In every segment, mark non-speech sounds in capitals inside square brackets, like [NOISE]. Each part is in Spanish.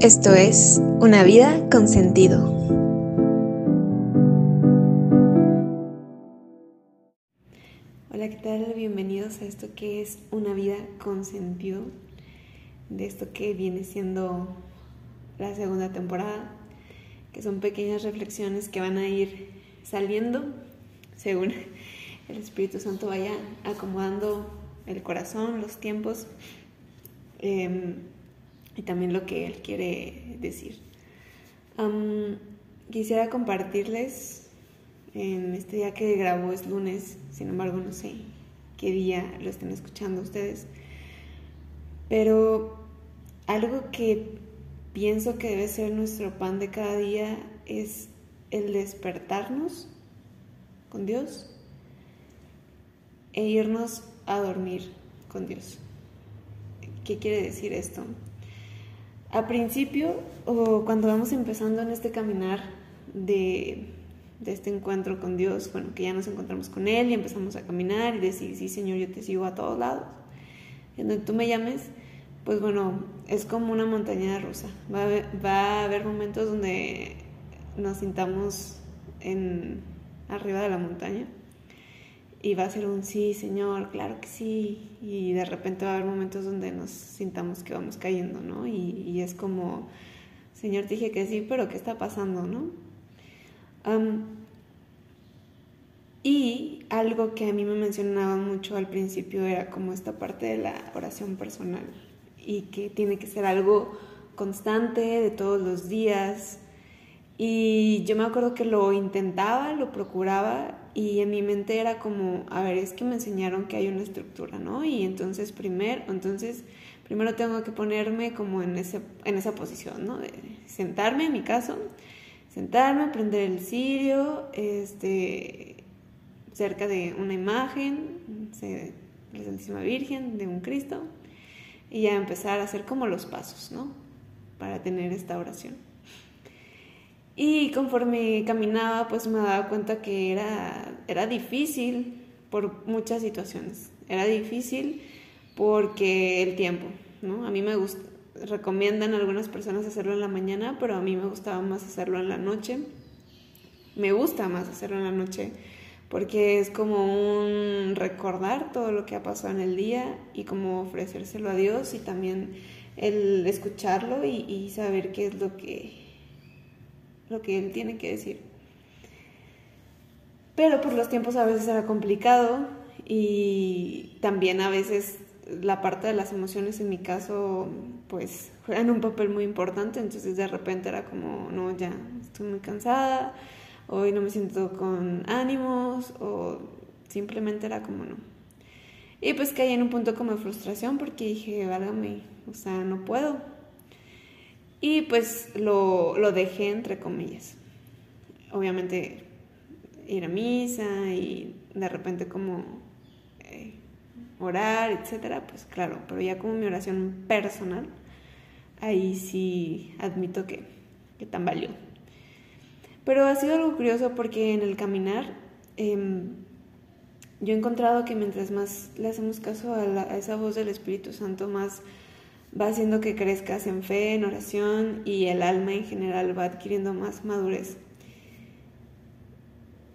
Esto es Una vida con sentido. Hola, ¿qué tal? Bienvenidos a esto que es Una vida con sentido. De esto que viene siendo la segunda temporada, que son pequeñas reflexiones que van a ir saliendo según el Espíritu Santo vaya acomodando el corazón, los tiempos. Em, y también lo que él quiere decir. quisiera compartirles en este día que grabo es lunes, sin embargo no sé qué día lo estén escuchando ustedes, pero algo que pienso que debe ser nuestro pan de cada día es el despertarnos con Dios e irnos a dormir con Dios. ¿Qué quiere decir esto? A principio, o cuando vamos empezando en este caminar de, este encuentro con Dios, bueno, que ya nos encontramos con Él y empezamos a caminar y decir, sí, Señor, yo te sigo a todos lados, en donde tú me llames, pues bueno, es como una montaña rusa. Va a va a haber momentos donde nos sintamos en, arriba de la montaña y va a ser un sí, Señor, claro que sí. Y de repente va a haber momentos donde nos sintamos que vamos cayendo, ¿no? Y, es como, Señor, te dije que sí, pero ¿qué está pasando, no? y algo que a mí me mencionaba mucho al principio era como esta parte de la oración personal y que tiene que ser algo constante de todos los días. Y yo me acuerdo que lo intentaba, lo procuraba y en mi mente era como, a ver, es que me enseñaron que hay una estructura, ¿no? Y entonces primero, entonces primero tengo que ponerme como en, ese, en esa posición, ¿no? De sentarme, en mi caso, sentarme, prender el cirio, este, cerca de una imagen, de la Santísima Virgen, de un Cristo, y ya empezar a hacer como los pasos, ¿no? Para tener esta oración. Y conforme caminaba, pues me daba cuenta que era, era difícil por muchas situaciones. Era difícil porque el tiempo, ¿no? A mí me gusta, recomiendan algunas personas hacerlo en la mañana, pero a mí me gustaba más hacerlo en la noche. Me gusta más hacerlo en la noche porque es como un recordar todo lo que ha pasado en el día y como ofrecérselo a Dios y también el escucharlo y, y saber qué es lo que lo que él tiene que decir. Pero por los tiempos a veces era complicado y también a veces la parte de las emociones en mi caso pues juegan un papel muy importante, entonces de repente era como, no, ya estoy muy cansada, hoy no me siento con ánimos o simplemente era como no. Y pues caí en un punto como de frustración porque dije, válgame, o sea, no puedo, y pues lo, lo dejé entre comillas. Obviamente ir a misa y de repente como eh, orar, etcétera, pues claro, pero ya como mi oración personal, ahí sí admito que, que tambaleó. Pero ha sido algo curioso porque en el caminar em, yo he encontrado que mientras más le hacemos caso a, a esa voz del Espíritu Santo, más va haciendo que crezcas en fe, en oración y el alma en general va adquiriendo más madurez.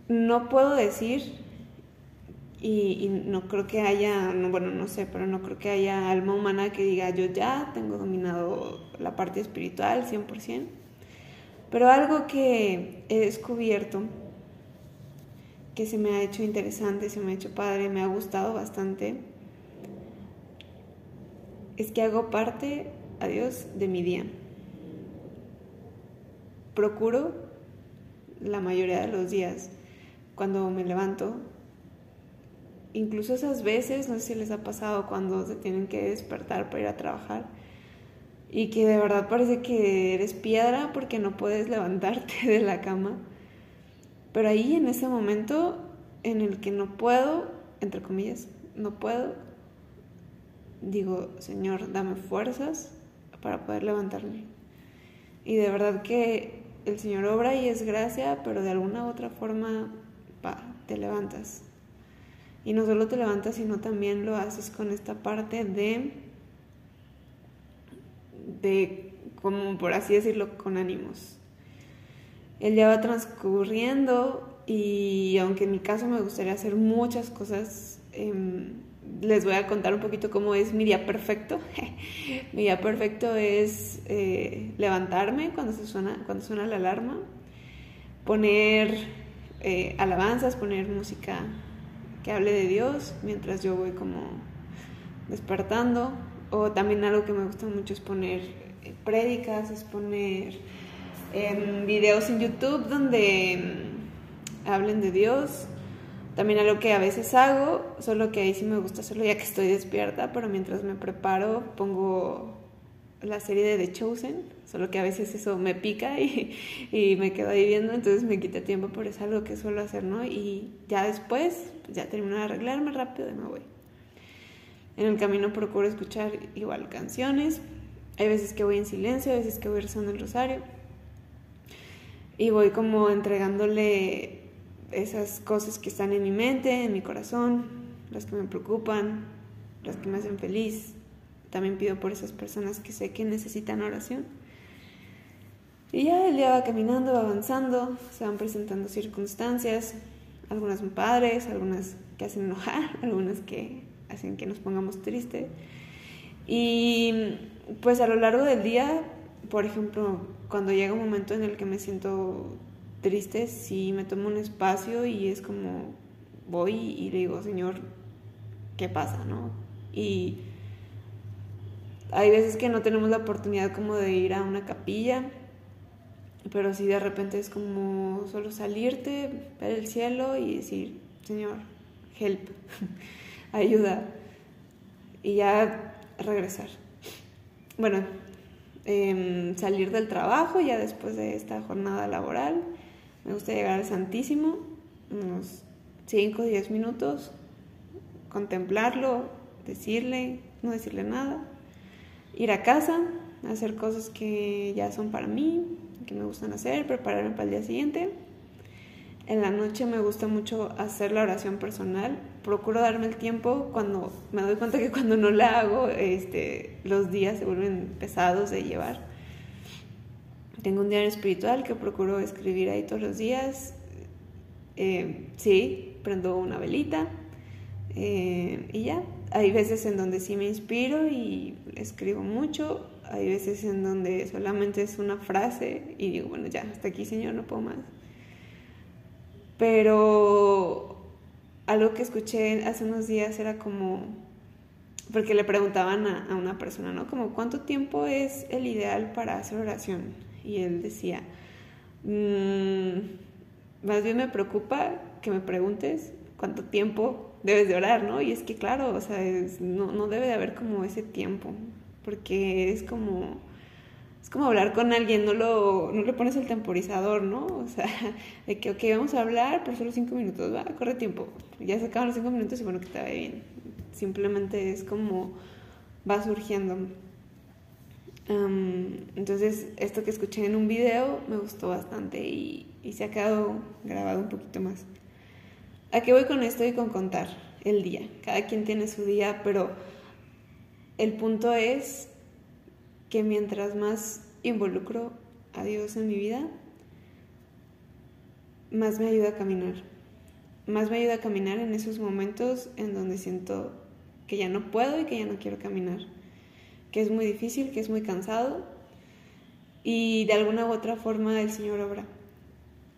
No puedo decir, y, no creo que haya, no, bueno, no sé, pero no creo que haya alma humana que diga yo ya tengo dominado la parte espiritual 100%, pero algo que he descubierto que se me ha hecho interesante, se me ha hecho padre, me ha gustado bastante, es que hago parte, a Dios, de mi día. Procuro la mayoría de los días, cuando me levanto, incluso esas veces, no sé si les ha pasado cuando se tienen que despertar para ir a trabajar y que de verdad parece que eres piedra porque no puedes levantarte [LAUGHS] de la cama. Pero ahí en ese momento en el que no puedo, entre comillas, no puedo, digo, Señor, dame fuerzas para poder levantarme. Y de verdad que el Señor obra y es gracia, pero de alguna u otra forma te levantas. Y no solo te levantas, sino también lo haces con esta parte de, de como por así decirlo, con ánimos. El día va transcurriendo y aunque en mi caso me gustaría hacer muchas cosas, em, les voy a contar un poquito cómo es mi día perfecto. [LAUGHS] mi día perfecto es eh, levantarme cuando, se suena, cuando suena la alarma, poner eh, alabanzas, poner música que hable de Dios mientras yo voy como despertando. O también algo que me gusta mucho es poner eh, prédicas, es poner em, videos en YouTube donde mm, hablen de Dios también algo que a veces hago, solo que ahí sí me gusta hacerlo ya que estoy despierta, pero mientras me preparo pongo la serie de The Chosen, solo que a veces eso me pica y, y me quedo ahí viendo, entonces me quita tiempo, pero es algo que suelo hacer, ¿no? Y ya después, ya termino de arreglarme rápido y me voy. En el camino procuro escuchar igual canciones, hay veces que voy en silencio, hay veces que voy rezando el rosario y voy como entregándole esas cosas que están en mi mente, en mi corazón, las que me preocupan, las que me hacen feliz. También pido por esas personas que sé que necesitan oración. Y ya el día va caminando, va avanzando, se van presentando circunstancias, algunas muy padres, algunas que hacen enojar, [LAUGHS] algunas que hacen que nos pongamos tristes. Y pues a lo largo del día, por ejemplo, cuando llega un momento en el que me siento triste, sí me tomo un espacio y es como voy y le digo, Señor, ¿qué pasa? ¿no? Y hay veces que no tenemos la oportunidad como de ir a una capilla, pero sí de repente es como solo salirte, ver el cielo y decir, Señor, help, [LAUGHS] ayuda, y ya regresar. Bueno, em, salir del trabajo ya después de esta jornada laboral me gusta llegar al Santísimo, unos 5 o 10 minutos, contemplarlo, decirle, no decirle nada, ir a casa, hacer cosas que ya son para mí, que me gustan hacer, prepararme para el día siguiente. En la noche me gusta mucho hacer la oración personal. Procuro darme el tiempo cuando me doy cuenta que cuando no la hago, este, los días se vuelven pesados de llevar. Tengo un diario espiritual que procuro escribir ahí todos los días. Eh, sí, prendo una velita eh, y ya. Hay veces en donde sí me inspiro y escribo mucho. Hay veces en donde solamente es una frase y digo, bueno, ya, hasta aquí, Señor, no puedo más. Pero algo que escuché hace unos días era como, porque le preguntaban a, una persona, ¿no? Como, ¿cuánto tiempo es el ideal para hacer oración? y él decía, mm, más bien me preocupa que me preguntes cuánto tiempo debes de orar, ¿no? Y es que claro, o sea, no, no, debe de haber como ese tiempo, porque es como, es como hablar con alguien, no, lo, no le pones el temporizador, ¿no? [LAUGHS] O sea, de que, ok, vamos a hablar, por solo cinco minutos, va, corre tiempo, ya se acaban los cinco minutos y bueno, que te vaya bien. Simplemente es como va surgiendo entonces, esto que escuché en un video me gustó bastante y, se ha quedado grabado un poquito más. ¿A qué voy con esto y con contar el día? Cada quien tiene su día, pero el punto es que mientras más involucro a Dios en mi vida, más me ayuda a caminar. Más me ayuda a caminar en esos momentos en donde siento que ya no puedo y que ya no quiero caminar que es muy difícil, que es muy cansado y de alguna u otra forma el Señor obra.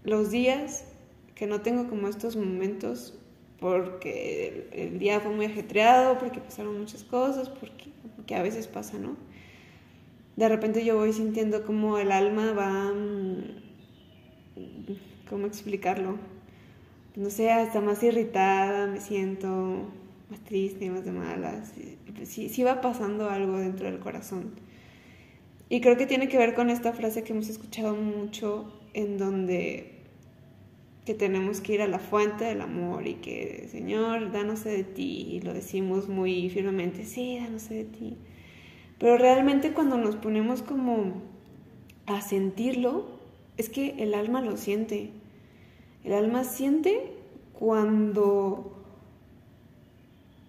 Los días que no tengo como estos momentos porque el, día fue muy ajetreado, porque pasaron muchas cosas, porque, a veces pasa, ¿no? De repente yo voy sintiendo como el alma va... Mm, ¿Cómo explicarlo? No sé, hasta más irritada, me siento más triste, más de malas. Sí, sí va pasando algo dentro del corazón. Y creo que tiene que ver con esta frase que hemos escuchado mucho, en donde que tenemos que ir a la fuente del amor y que, Señor, danos de ti, y lo decimos muy firmemente, sí, danos de ti. Pero realmente cuando nos ponemos como a sentirlo, es que el alma lo siente. El alma siente cuando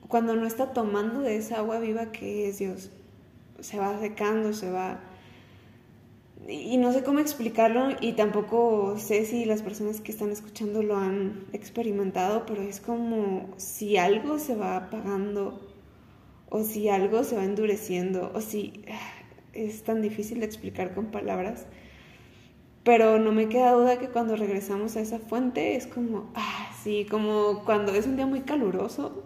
cuando no está tomando de esa agua viva que es Dios. Se va secando, se va y no sé cómo explicarlo y tampoco sé si las personas que están escuchando lo han experimentado, pero es como si algo se va apagando o si algo se va endureciendo o si es tan difícil de explicar con palabras. Pero no me queda duda que cuando regresamos a esa fuente es como, ah, sí, como cuando es un día muy caluroso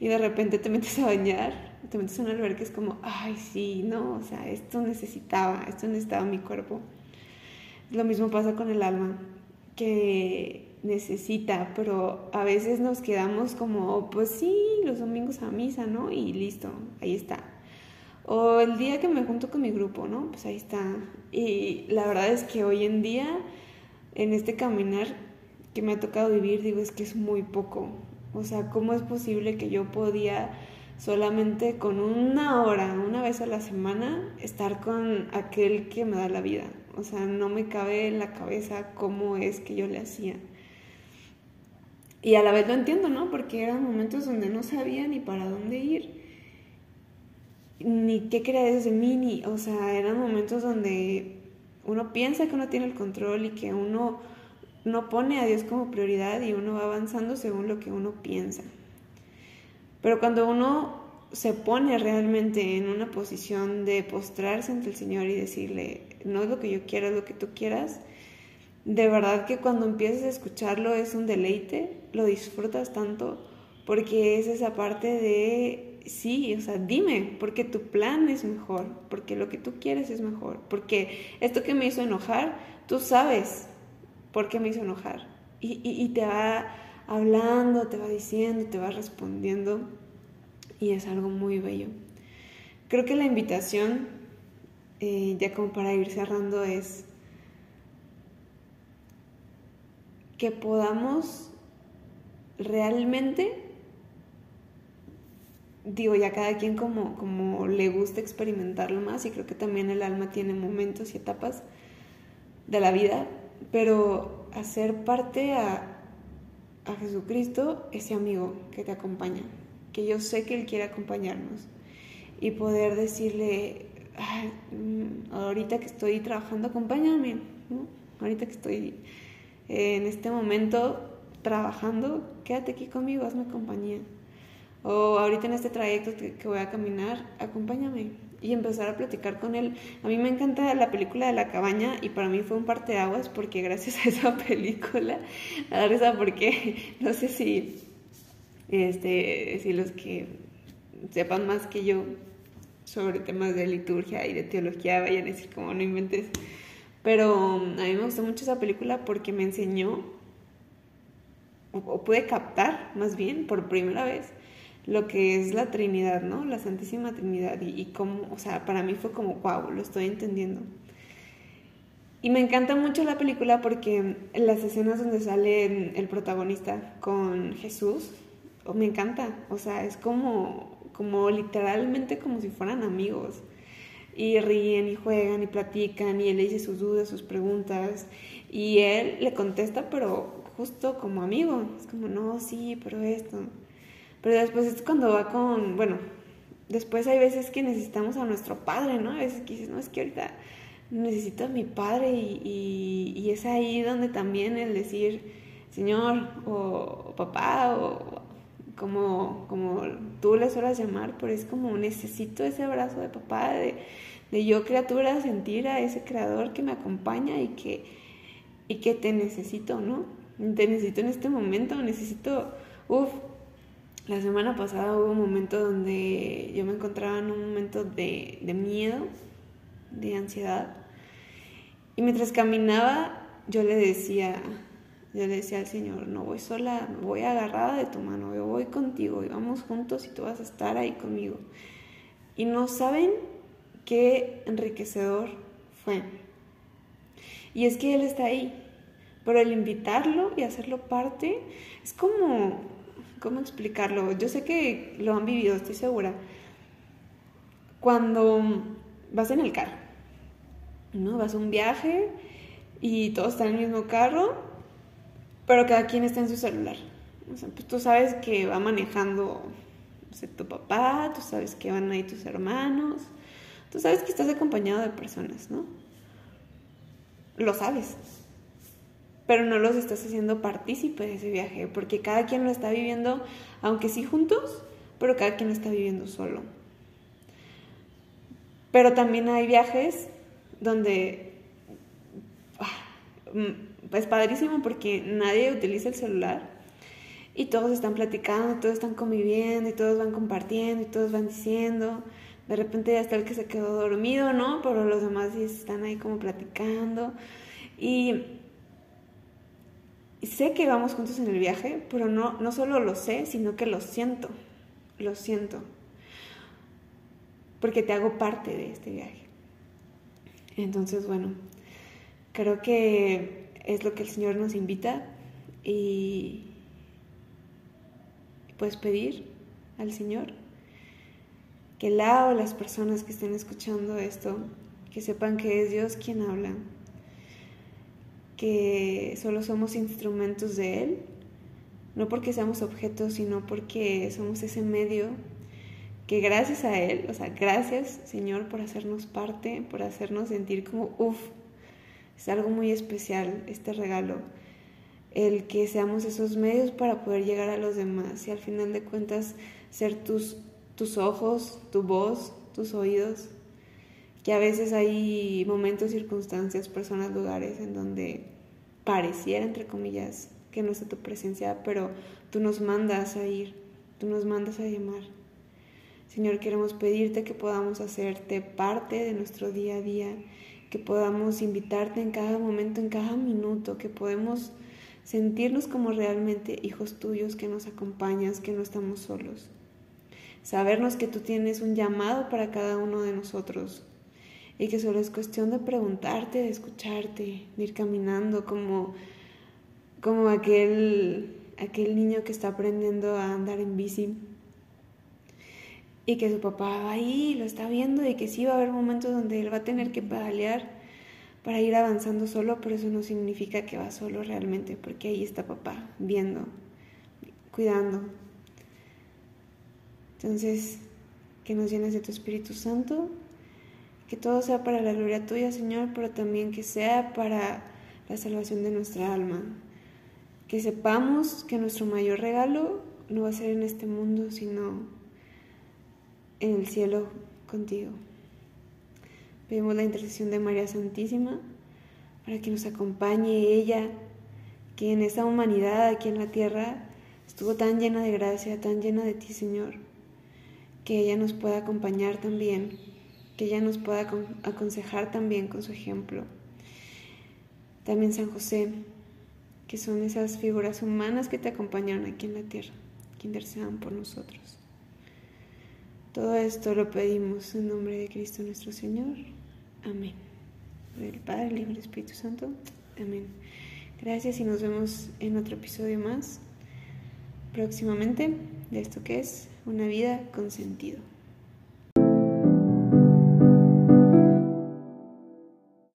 y de repente te metes a bañar te metes en un que es como, ay, sí, no, o sea, esto necesitaba, esto necesitaba mi cuerpo. Lo mismo pasa con el alma, que necesita, pero a veces nos quedamos como, pues sí, los domingos a misa, ¿no? Y listo, ahí está. O el día que me junto con mi grupo, ¿no? Pues ahí está. Y la verdad es que hoy en día, en este caminar que me ha tocado vivir, digo, es que es muy poco. O sea, ¿cómo es posible que yo podía solamente con una hora, una vez a la semana, estar con aquel que me da la vida. O sea, no me cabe en la cabeza cómo es que yo le hacía. Y a la vez lo entiendo, ¿no? Porque eran momentos donde no sabía ni para dónde ir, ni qué quería desde mí, ni, o sea, eran momentos donde uno piensa que uno tiene el control y que uno no pone a Dios como prioridad y uno va avanzando según lo que uno piensa. Pero cuando uno se pone realmente en una posición de postrarse ante el Señor y decirle, no es lo que yo quiero, es lo que tú quieras, de verdad que cuando empiezas a escucharlo es un deleite, lo disfrutas tanto, porque es esa parte de, sí, o sea, dime, porque tu plan es mejor, porque lo que tú quieres es mejor, porque esto que me hizo enojar, tú sabes por qué me hizo enojar. Y, y te va hablando, te va diciendo, te va respondiendo y es algo muy bello. Creo que la invitación, eh, ya como para ir cerrando, es que podamos realmente, digo, ya cada quien como, como le gusta experimentarlo más y creo que también el alma tiene momentos y etapas de la vida, pero hacer parte a, a Jesucristo, ese amigo que te acompaña, que yo sé que Él quiere acompañarnos y poder decirle, mm, ahorita que estoy trabajando, acompáñame, ahorita que estoy en este momento trabajando, quédate aquí conmigo, hazme compañía. O ahorita en este trayecto que voy a caminar, acompáñame y empezar a platicar con él. A mí me encanta la película de la cabaña y para mí fue un parteaguas porque gracias a esa [LAUGHS] película, a dar esa porque [LAUGHS] no sé si, este, si los que sepan más que yo sobre temas de liturgia y de teología vayan a decir como no inventes. Pero a mí me gustó mucho esa película porque me enseñó, o pude captar más bien por primera vez, lo que es la Trinidad, ¿no? La Santísima Trinidad y, y cómo, o sea, para mí fue como, wow, lo estoy entendiendo. Y me encanta mucho la película porque las escenas donde sale el protagonista con Jesús, oh, me encanta, o sea, es como, como literalmente como si fueran amigos. Y ríen y juegan y platican y él le dice sus dudas, sus preguntas y él le contesta pero justo como amigo, es como, no, sí, pero esto. Pero después es cuando va con, bueno, después hay veces que necesitamos a nuestro padre, ¿no? A veces que dices, no, es que ahorita necesito a mi padre y, y, es ahí donde también el decir, Señor o, papá o como, como tú le suelas llamar, pero es como necesito ese abrazo de papá, de, de yo criatura sentir a ese creador que me acompaña y que, y que te necesito, ¿no? Te necesito en este momento, necesito, uff, la semana pasada hubo un momento donde yo me encontraba en un momento de, miedo, de ansiedad. Y mientras caminaba, yo le decía, yo le decía al Señor, no voy sola, voy agarrada de tu mano, yo voy contigo y vamos juntos y tú vas a estar ahí conmigo. Y no saben qué enriquecedor fue. Y es que Él está ahí, pero el invitarlo y hacerlo parte es como ¿cómo explicarlo? Yo sé que lo han vivido, estoy segura. Cuando vas en el carro, ¿no? Vas a un viaje y todos están en el mismo carro, pero cada quien está en su celular. O sea, pues tú sabes que va manejando tu papá, tú sabes que van ahí tus hermanos, tú sabes que estás acompañado de personas, ¿no? lo sabes, pero no los estás haciendo partícipe de ese viaje, porque cada quien lo está viviendo, aunque sí juntos, pero cada quien lo está viviendo solo. Pero también hay viajes donde ah, mm, es padrísimo porque nadie utiliza el celular y todos están platicando, todos están conviviendo y todos van compartiendo y todos van diciendo. De repente ya está el que se quedó dormido, ¿no? Pero los demás sí están ahí como platicando. Y sé que vamos juntos en el viaje, pero no, no solo lo sé, sino que lo siento, lo siento, porque te hago parte de este viaje. Entonces, bueno, creo que es lo que el Señor nos invita y puedes pedir al Señor que la o las personas que estén escuchando esto, que sepan que es Dios quien habla que solo somos instrumentos de Él, no porque seamos objetos, sino porque somos ese medio que gracias a Él, o sea, gracias Señor por hacernos parte, por hacernos sentir como, uff, es algo muy especial este regalo, el que seamos esos medios para poder llegar a los demás y al final de cuentas ser tus, tus ojos, tu voz, tus oídos, que a veces hay momentos, circunstancias, personas, lugares en donde pareciera, entre comillas, que no está tu presencia, pero tú nos mandas a ir, tú nos mandas a llamar. Señor, queremos pedirte que podamos hacerte parte de nuestro día a día, que podamos invitarte en cada momento, en cada minuto, que podemos sentirnos como realmente hijos tuyos, que nos acompañas, que no estamos solos. Sabernos que tú tienes un llamado para cada uno de nosotros, y que solo es cuestión de preguntarte, de escucharte, de ir caminando como, como aquel, aquel niño que está aprendiendo a andar en bici y que su papá va ahí, lo está viendo y que sí va a haber momentos donde él va a tener que pedalear para ir avanzando solo, pero eso no significa que va solo realmente, porque ahí está papá viendo, cuidando. Entonces, que nos llenes de tu Espíritu Santo que todo sea para la gloria tuya, Señor, pero también que sea para la salvación de nuestra alma. Que sepamos que nuestro mayor regalo no va a ser en este mundo, sino en el cielo contigo. Pedimos la intercesión de María Santísima para que nos acompañe ella, que en esa humanidad aquí en la tierra estuvo tan llena de gracia, tan llena de ti, Señor, que ella nos pueda acompañar también que ella nos pueda aconsejar también con su ejemplo. También San José, que son esas figuras humanas que te acompañaron aquí en la tierra, que intercedan por nosotros. Todo esto lo pedimos en nombre de Cristo nuestro Señor. Amén. Del Padre, el Hijo y el Espíritu Santo. Amén. Gracias y nos vemos en otro episodio más próximamente de esto que es una vida con sentido.